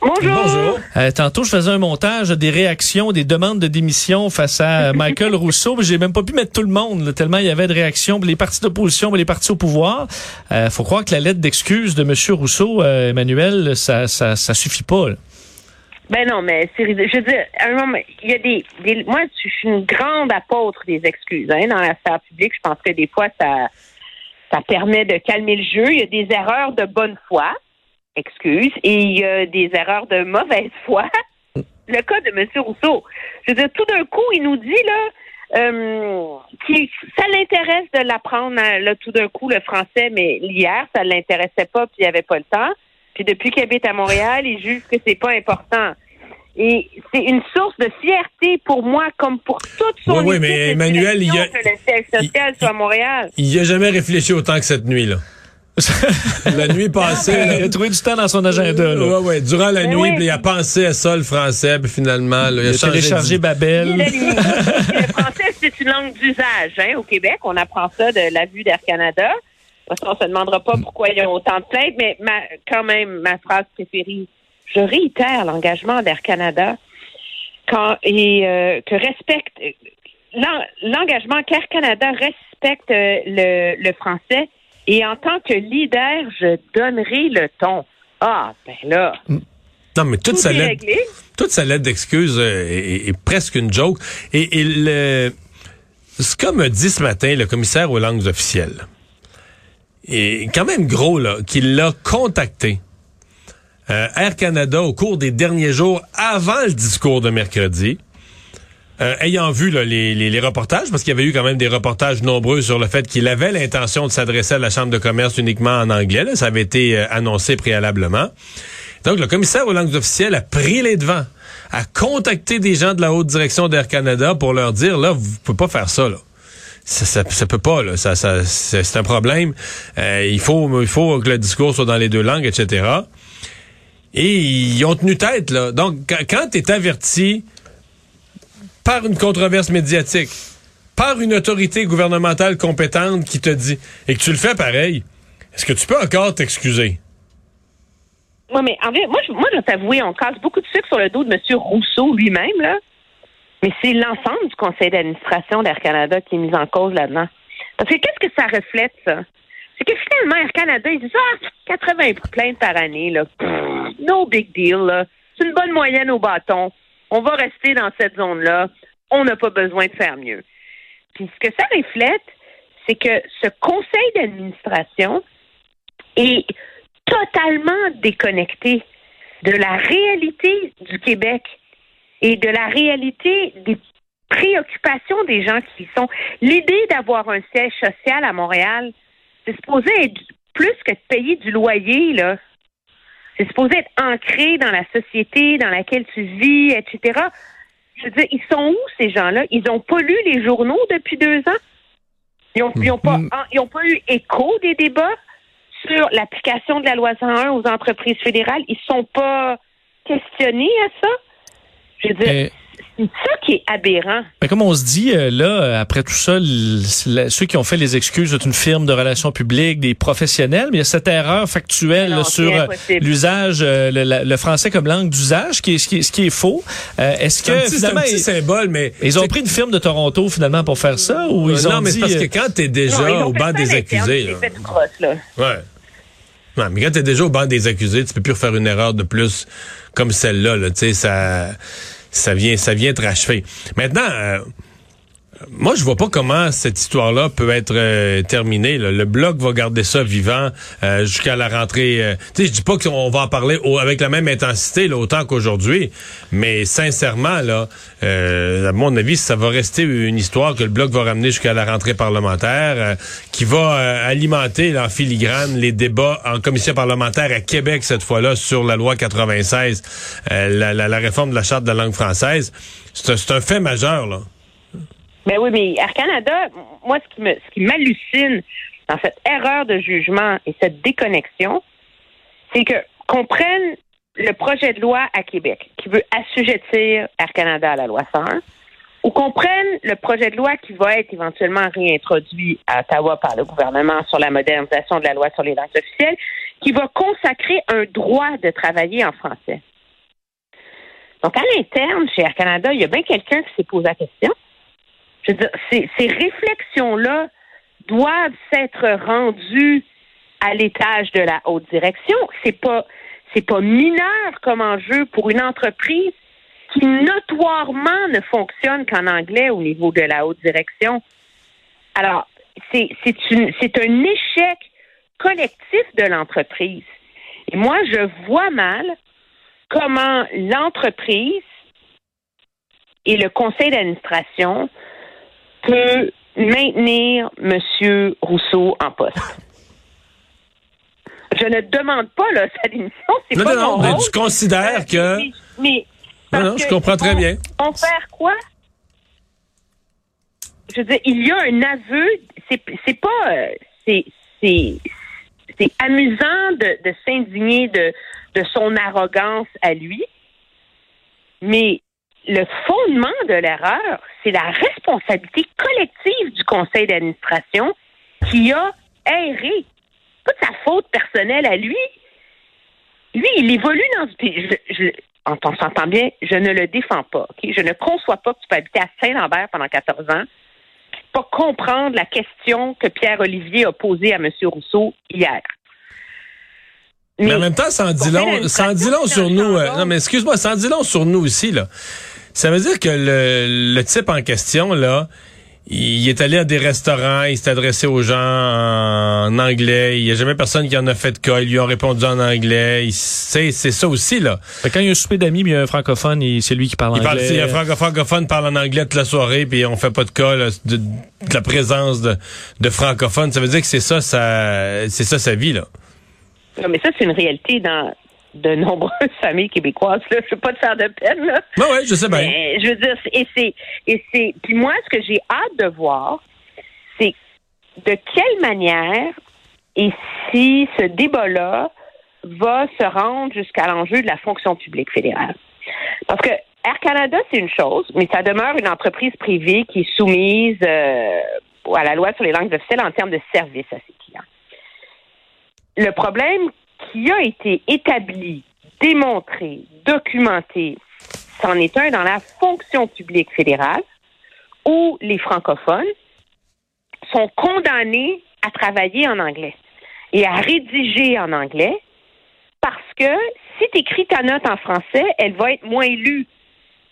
Bonjour. Bonjour. Euh, tantôt, je faisais un montage des réactions, des demandes de démission face à Michael Rousseau. mais J'ai même pas pu mettre tout le monde, là, tellement il y avait de réactions. Les partis d'opposition, les partis au pouvoir. Euh, faut croire que la lettre d'excuse de M. Rousseau, euh, Emmanuel, ça, ça, ça suffit pas. là. Ben non, mais c'est. Je veux dire, à un moment, il y a des, des- moi, je suis une grande apôtre des excuses. Hein, dans la sphère publique, je pense que des fois, ça, ça permet de calmer le jeu. Il y a des erreurs de bonne foi, excuses, et il y a des erreurs de mauvaise foi. Le cas de M. Rousseau. Je veux dire, tout d'un coup, il nous dit là. Euh, qui, ça l'intéresse de l'apprendre hein, là, tout d'un coup le français, mais hier ça l'intéressait pas puis il avait pas le temps. Puis depuis qu'il habite à Montréal, il juge que c'est pas important. Et c'est une source de fierté pour moi, comme pour toute son Oui, oui, mais Emmanuel, il y a- direction que le siège social il- soit à Montréal. Il n'y a jamais réfléchi autant que cette nuit, là. La nuit passée, Il a trouvé du temps dans son agenda. Là. Ouais, ouais. Durant la nuit, oui. puis il a pensé à ça, le français, puis finalement, là, il Il a a téléchargé. Babel. Le français, c'est une langue d'usage hein, au Québec. On apprend ça de la vue d'Air Canada. Parce qu'on se demandera pas pourquoi il y a autant de plaintes, mais ma, quand même, ma phrase préférée, je réitère l'engagement d'Air Canada quand, et euh, que respecte l'en- l'engagement qu'Air Canada respecte euh, le, le français et en tant que leader, je donnerai le ton. Ah, ben là, Non, mais toute tout sa lettre, toute sa lettre d'excuse euh, est, est presque une joke. Et, et le, ce qu'a me dit ce matin le commissaire aux langues officielles, est quand même gros, là, qu'il l'a contacté. euh, Air Canada au cours des derniers jours avant le discours de mercredi. Euh, ayant vu là, les, les- les reportages, parce qu'il y avait eu quand même des reportages nombreux sur le fait qu'il avait l'intention de s'adresser à la Chambre de commerce uniquement en anglais. là. ça avait été euh, annoncé préalablement. Donc, le commissaire aux langues officielles a pris les devants, a contacté des gens de la haute direction d'Air Canada pour leur dire, là, vous pouvez pas faire ça, là. Ça, ça, ça peut pas, là. Ça, ça, c'est un problème. Euh, il faut, il faut que le discours soit dans les deux langues, etc. Et ils ont tenu tête, là. Donc, quand tu es averti par une controverse médiatique, par une autorité gouvernementale compétente qui te dit, et que tu le fais pareil, est-ce que tu peux encore t'excuser? Oui, mais en fait, moi, je, moi, je t'avouer, on casse beaucoup de sucre sur le dos de M. Rousseau lui-même, là. Mais c'est l'ensemble du conseil d'administration d'Air Canada qui est mis en cause là-dedans. Parce que qu'est-ce que ça reflète, ça? C'est que finalement, Air Canada, ils disent, ah, 80 plaintes par année, là. No big deal, là. C'est une bonne moyenne au bâton. On va rester dans cette zone-là. On n'a pas besoin de faire mieux. Puis ce que ça reflète, c'est que ce conseil d'administration est totalement déconnecté de la réalité du Québec et de la réalité des préoccupations des gens qui y sont. L'idée d'avoir un siège social à Montréal, c'est supposé être plus que de payer du loyer, là. C'est supposé être ancré dans la société dans laquelle tu vis, etc. Je veux dire, ils sont où ces gens-là? Ils n'ont pas lu les journaux depuis deux ans? Ils n'ont ils ont pas, Mm. ils ont pas eu écho des débats sur l'application de la loi 101 aux entreprises fédérales? Ils ne sont pas questionnés à ça? Je veux dire, Euh, ça qui est aberrant. Mais comme on se dit, euh, là, après tout ça, ceux qui ont fait les excuses, c'est une firme de relations publiques, des professionnels, mais il y a cette erreur factuelle Non, là, sur euh, l'usage, euh, le, français comme langue d'usage, qui est, ce, qui est, ce qui est faux. Euh, Est-ce que petit, c'est un finalement, petit ils, symbole, mais... ils ont pris une firme de Toronto finalement pour faire ça, ou ils ont non, mais c'est dit... parce que quand t'es déjà Non, au banc des accusés, là. fait là. Ouais. Non, mais quand t'es déjà au banc des accusés, tu peux plus refaire une erreur de plus comme celle-là. Là, tu sais, ça, ça vient, ça vient te rachever. Maintenant, euh, moi, je vois pas comment cette histoire-là peut être euh, terminée. là. Le bloc va garder ça vivant euh, jusqu'à la rentrée. euh, tu sais, je dis pas qu'on va en parler au- avec la même intensité là, autant qu'aujourd'hui, mais sincèrement, là, euh, à mon avis, ça va rester une histoire que le bloc va ramener jusqu'à la rentrée parlementaire, euh, qui va euh, alimenter là, en filigrane les débats en commission parlementaire à Québec cette fois-là sur la loi 96, euh, la, la- la réforme de la charte de la langue française. C'est un fait majeur là. Ben oui, mais Air Canada, moi, ce qui me, ce qui m'hallucine dans cette erreur de jugement et cette déconnexion, c'est que qu'on prenne le projet de loi à Québec qui veut assujettir Air Canada à la loi 101, ou qu'on prenne le projet de loi qui va être éventuellement réintroduit à Ottawa par le gouvernement sur la modernisation de la loi sur les langues officielles, qui va consacrer un droit de travailler en français. Donc, à l'interne, chez Air Canada, il y a bien quelqu'un qui s'est posé la question. Ces, réflexions-là doivent s'être rendues à l'étage de la haute direction. C'est pas, c'est pas mineur comme enjeu pour une entreprise qui notoirement ne fonctionne qu'en anglais au niveau de la haute direction. Alors, c'est un échec collectif de l'entreprise. Et moi, je vois mal comment l'entreprise et le conseil d'administration peut maintenir M. Rousseau en poste. Je ne demande pas là, sa démission, c'est Non, pas non, non, mais tu considères que... Mais, mais- Non, non, je comprends très bien. vont faire quoi? Je veux dire, il y a un aveu. C'est, pas. euh, C'est, c'est, c'est amusant de, de s'indigner de, de son arrogance à lui, mais le fondement de l'erreur, c'est la responsabilité collective du conseil d'administration qui a erré. Pas de sa faute personnelle à lui. Lui, il évolue dans. Je, je, on s'entend bien, je ne le défends pas. Je ne conçois pas que tu peux habiter à Saint-Lambert pendant 14 ans, pas comprendre la question que Pierre-Olivier a posée à M. Rousseau hier. Mais en même temps, ça en dit long, conseil ça en dit long sur nous. euh, non, mais excuse-moi, ça en dit long sur nous aussi, là. Ça veut dire que le, le type en question, là, il est allé à des restaurants, il s'est adressé aux gens en anglais. Il n'y a jamais personne qui en a fait de cas. Ils lui ont répondu en anglais. Il- C'est c'est ça aussi, là. Fait Quand il y a un souper d'amis, mais il y a un francophone, il- c'est lui qui parle Il parle, anglais. il y a un franco- francophone parle en anglais toute la soirée, puis on fait pas de cas là, de, de la présence de, de francophones. Ça veut dire que c'est ça, ça c'est ça sa vie, là. Non, mais ça, c'est une réalité dans de nombreuses familles québécoises. Là. Je ne veux pas te faire de peine. Là. Ouais, ouais, je sais bien. Mais, je veux dire, et c'est, et c'est, puis moi, ce que j'ai hâte de voir, c'est de quelle manière et si ce débat-là va se rendre jusqu'à l'enjeu de la fonction publique fédérale. Parce que Air Canada, c'est une chose, mais ça demeure une entreprise privée qui est soumise euh, à la loi sur les langues officielles en termes de services à ses clients. Le problème qui a été établi, démontré, documenté, c'en est un dans la fonction publique fédérale où les francophones sont condamnés à travailler en anglais et à rédiger en anglais parce que si tu écris ta note en français, elle va être moins lue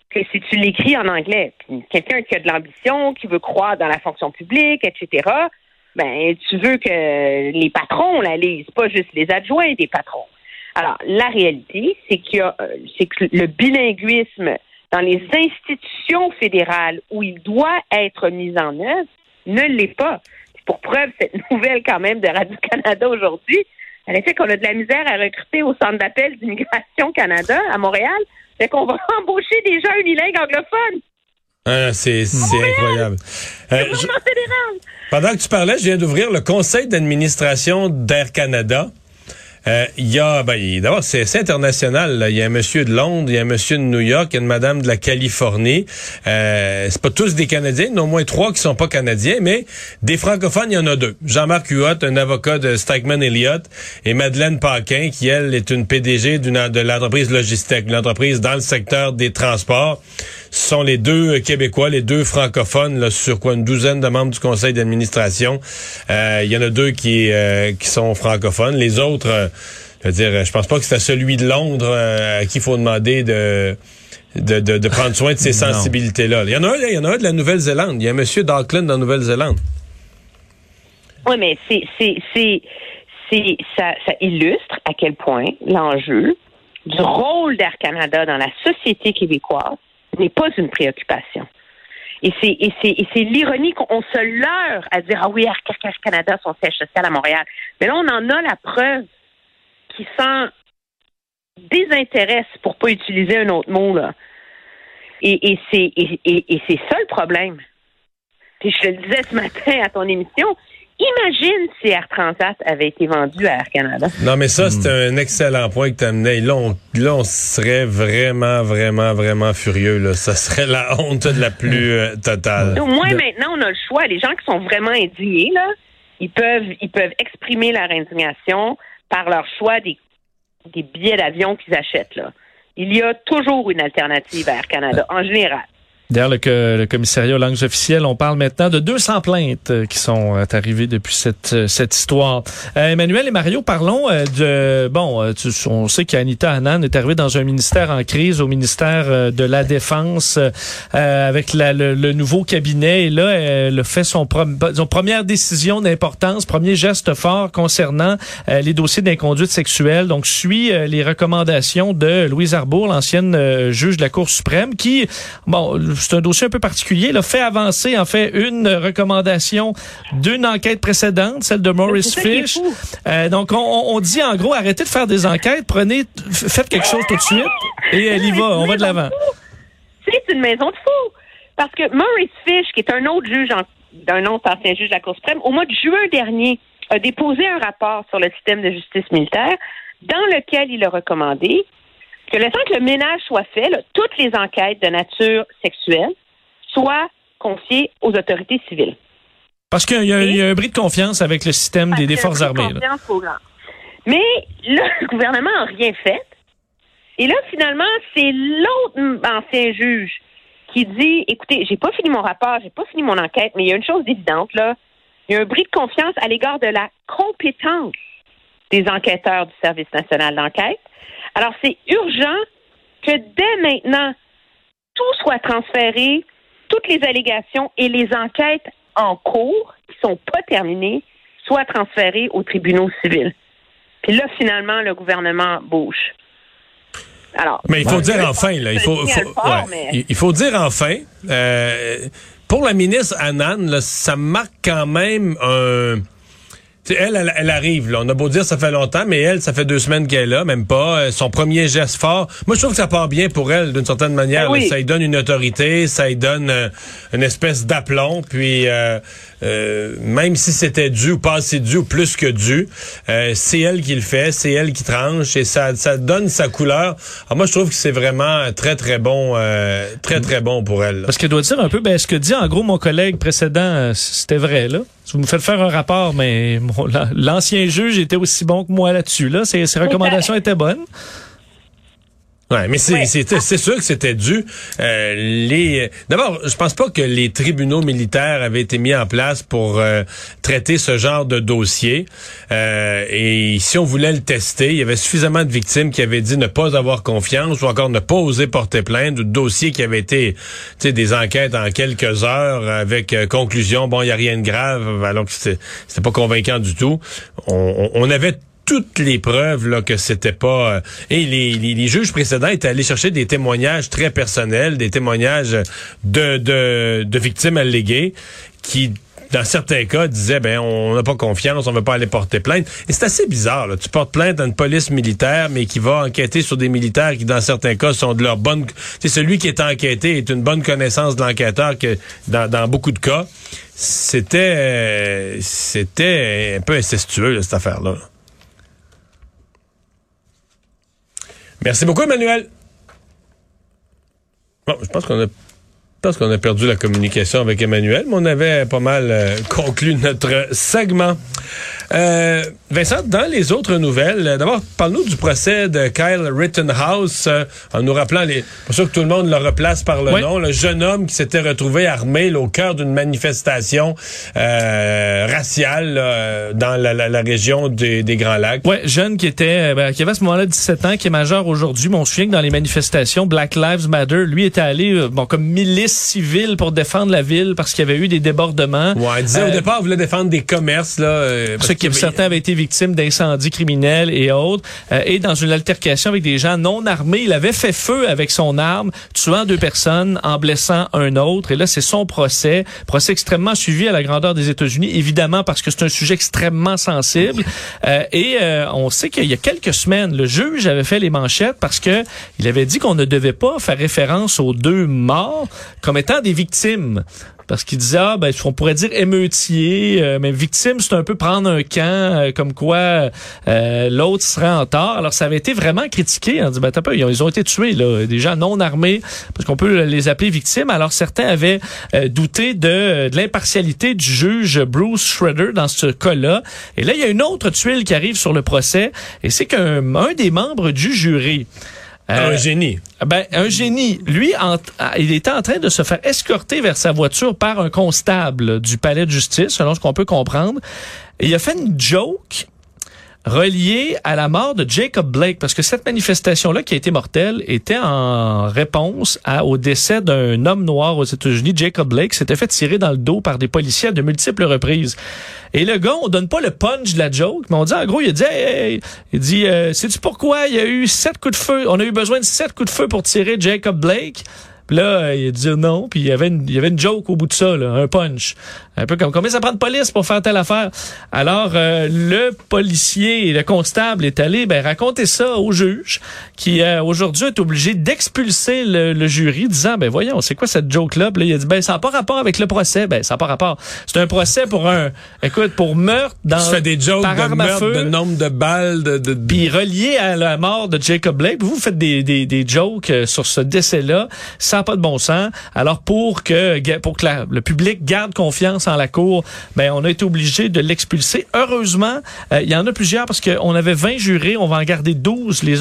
que si tu l'écris en anglais. Quelqu'un qui a de l'ambition, qui veut croire dans la fonction publique, etc., ben tu veux que les patrons la lisent, pas juste les adjoints des patrons. Alors, la réalité, c'est qu'il y a, euh, c'est que le bilinguisme dans les institutions fédérales où il doit être mis en œuvre ne l'est pas. Pour preuve, cette nouvelle quand même de Radio-Canada aujourd'hui, a fait qu'on a de la misère à recruter au centre d'appel d'Immigration Canada à Montréal. Fait qu'on va embaucher des gens unilingues anglophones. Ah, c'est c'est incroyable. Euh, je- pendant que tu parlais, je viens d'ouvrir le conseil d'administration d'Air Canada. Euh, Il y a, ben, d'abord, c'est international. Il y a un monsieur de Londres, il y a un monsieur de New York, il y a une madame de la Californie. Euh, c'est pas tous des Canadiens, il y en a au moins trois qui sont pas Canadiens, mais des francophones, il y en a deux. Jean-Marc Huot, un avocat de Stikeman Elliott, et Madeleine Paquin, qui, elle, est une PDG d'une de l'entreprise Logistec, une entreprise dans le secteur des transports. Ce sont les deux Québécois, les deux francophones, là, sur quoi une douzaine de membres du conseil d'administration. Euh, Il y en a deux qui, euh, qui sont francophones. Les autres, euh, je veux dire, je pense pas que c'est à celui de Londres euh, à qui il faut demander de, de, de, de prendre soin de ces sensibilités-là. Il y en a un, il y en a un de la Nouvelle-Zélande. Il y a un monsieur d'Auckland en Nouvelle-Zélande. Oui, mais c'est, c'est, c'est, c'est, ça, ça illustre à quel point l'enjeu du rôle d'Air Canada dans la société québécoise n'est pas une préoccupation. Et c'est, l'ironie qu'on se leurre à dire, ah oui, Air, Canada, son siège social à Montréal. Mais là, on en a la preuve qui s'en désintéresse, pour pas utiliser un autre mot, là. Et, et c'est, ça le problème. Puis je le disais ce matin à ton émission, imagine si Air Transat avait été vendu à Air Canada. Non, mais ça, c'est un excellent point que tu amenais. Là on, là, on serait vraiment, vraiment, vraiment furieux. Là. Ça serait la honte de la plus euh, totale. Au moins, maintenant, on a le choix. Les gens qui sont vraiment indignés, là, ils peuvent, ils peuvent exprimer leur indignation par leur choix des, des billets d'avion qu'ils achètent. Là. Il y a toujours une alternative à Air Canada, en général. D'ailleurs, le, le, commissariat aux langues officielles, on parle maintenant de 200 plaintes euh, qui sont euh, arrivées depuis cette, euh, cette histoire. Emmanuel et Mario, parlons de... Bon, on sait qu'Anita Hanan est arrivée dans un ministère en crise, au ministère de la Défense, avec la, le, nouveau cabinet. Et là, elle fait son, son première décision d'importance, premier geste fort concernant les dossiers d'inconduite sexuelle. Donc, suit les recommandations de Louise Arbour, l'ancienne juge de la Cour suprême, qui... bon c'est un dossier un peu particulier. Il a fait avancer, en fait, une recommandation d'une enquête précédente, celle de Maurice Fish. Euh, donc, on, dit en gros, arrêtez de faire des enquêtes, prenez, faites quelque chose tout de suite, et elle y va, on va de l'avant. C'est une maison de fous. Parce que Maurice Fish, qui est un autre juge, d'un autre ancien juge de la Cour suprême, au mois de juin dernier, a déposé un rapport sur le système de justice militaire dans lequel il a recommandé que le temps que le ménage soit fait, toutes les enquêtes de nature sexuelle soient confiées aux autorités civiles. Parce qu'il y, a un bris de confiance avec le système des, forces armées. Mais là, le gouvernement n'a rien fait. Et là, finalement, c'est l'autre ancien juge qui dit écoutez, j'ai pas fini mon rapport, j'ai pas fini mon enquête, mais il y a une chose évidente, là. Il y a un bris de confiance à l'égard de la compétence des enquêteurs du Service national d'enquête. Alors, c'est urgent que dès maintenant, tout soit transféré, toutes les allégations et les enquêtes en cours, qui ne sont pas terminées, soient transférées aux tribunaux civils. Puis là, finalement, le gouvernement bouge. Alors, mais il faut dire enfin, là, il faut, il faut dire enfin, euh, pour la ministre Annan, ça marque quand même un elle, elle, arrive. Là. On a beau dire ça fait longtemps, mais elle, ça fait deux semaines qu'elle est là, même pas. Euh, son premier geste fort. Moi, je trouve que ça part bien pour elle, d'une certaine manière. Ben ça lui donne une autorité, ça lui donne euh, une espèce d'aplomb. Puis, euh, même si c'était dû ou pas assez dû ou plus que dû, c'est elle qui le fait, c'est elle qui tranche et ça, ça donne sa couleur. Alors moi, je trouve que c'est vraiment très, très bon, très, très bon pour elle. Parce qu'elle doit dire un peu, ben, ce que dit en gros mon collègue précédent, c'était vrai, là. Vous me faites faire un rapport, mais l'ancien juge était aussi bon que moi là-dessus. Là. Ses, recommandations étaient bonnes. Ouais, mais c'est c'est sûr que c'était dû. Euh, les d'abord, je pense pas que les tribunaux militaires avaient été mis en place pour euh, traiter ce genre de dossier. Euh, et si on voulait le tester, il y avait suffisamment de victimes qui avaient dit ne pas avoir confiance ou encore ne pas oser porter plainte, ou de dossiers qui avaient été, tu sais, des enquêtes en quelques heures avec conclusion bon, il y a rien de grave, alors que c'était pas convaincant du tout. On, on avait toutes les preuves là que c'était pas euh, et les, les, juges précédents étaient allés chercher des témoignages très personnels, des témoignages de de, de victimes alléguées qui dans certains cas, disaient ben on n'a pas confiance, on veut pas aller porter plainte. Et c'est assez bizarre. Là. Tu portes plainte à une police militaire, mais qui va enquêter sur des militaires qui, dans certains cas, sont de leur bonne. C'est celui qui est enquêté est une bonne connaissance de l'enquêteur que dans, dans beaucoup de cas. C'était euh, c'était un peu incestueux cette affaire-là. là Merci beaucoup, Emmanuel. Bon, je pense qu'on a je pense qu'on a perdu la communication avec Emmanuel, mais on avait pas mal euh, conclu notre segment. Euh, Vincent, dans les autres nouvelles, euh, d'abord, parle-nous du procès de Kyle Rittenhouse, euh, en nous rappelant, les, pour sûr que tout le monde le replace par le nom, le jeune homme qui s'était retrouvé armé au cœur d'une manifestation raciale dans la, région des, Grands Lacs. Ouais, jeune qui était, ben, qui avait à ce moment-là 17 ans, qui est majeur aujourd'hui. Mais on se souvient que dans les manifestations Black Lives Matter, lui était allé, bon, comme milice civile pour défendre la ville parce qu'il y avait eu des débordements. Ouais, il disait au départ, il voulait défendre des commerces là certains avaient été victimes d'incendies criminels et autres. Euh, et dans une altercation avec des gens non armés, il avait fait feu avec son arme, tuant deux personnes, en blessant un autre. Et là, c'est son procès, procès extrêmement suivi à la grandeur des États-Unis, évidemment parce que c'est un sujet extrêmement sensible. Euh, et euh, on sait qu'il y a quelques semaines, le juge avait fait les manchettes parce que il avait dit qu'on ne devait pas faire référence aux deux morts comme étant des victimes parce qu'il disait, ah, ben, on pourrait dire émeutier, euh, mais victime, c'est un peu prendre un camp, euh, comme quoi euh, l'autre serait en tort. Alors, ça avait été vraiment critiqué. On dit, ben, peu, ils ont été tués, là, des gens non armés, parce qu'on peut les appeler victimes. Alors, certains avaient douté de, l'impartialité du juge Bruce Schroeder dans ce cas-là. Et là, il y a une autre tuile qui arrive sur le procès, et c'est qu'un un des membres du jury, un génie. Ben, un génie. Lui, il était en train de se faire escorter vers sa voiture par un constable du palais de justice, selon ce qu'on peut comprendre. Et il a fait une joke reliée à la mort de Jacob Blake, parce que cette manifestation-là, qui a été mortelle, était en réponse au décès d'un homme noir aux États-Unis, Jacob Blake, s'était fait tirer dans le dos par des policiers de multiples reprises. Et le gars, on donne pas le punch de la joke, mais on dit en gros, il a dit, hey, il dit, euh, sais-tu pourquoi il y a eu sept coups de feu, on a eu besoin de sept coups de feu pour tirer Jacob Blake? Puis là, il a dit non, puis il y avait une, il y avait une joke au bout de ça, là, un punch. Un peu comme combien ça prend de police pour faire telle affaire? Alors, euh, le policier le constable est allé ben, raconter ça au juge, qui euh, aujourd'hui est obligé d'expulser le, jury, disant, ben voyons, c'est quoi cette joke-là? Puis là, il a dit, ben ça n'a pas rapport avec le procès. Ben ça n'a pas rapport. C'est un procès pour un, écoute, pour meurtre dans... Tu fais des jokes de meurtre, de nombre de balles, de... de... Puis relié à la mort de Jacob Blake, vous faites des, des, des jokes euh, sur ce décès-là. Ça pas de bon sens. Alors, pour que, pour que le public garde confiance dans la cour, ben on a été obligé de l'expulser. Heureusement, euh, il y en a plusieurs parce qu'on avait 20 jurés, on va en garder 12. Les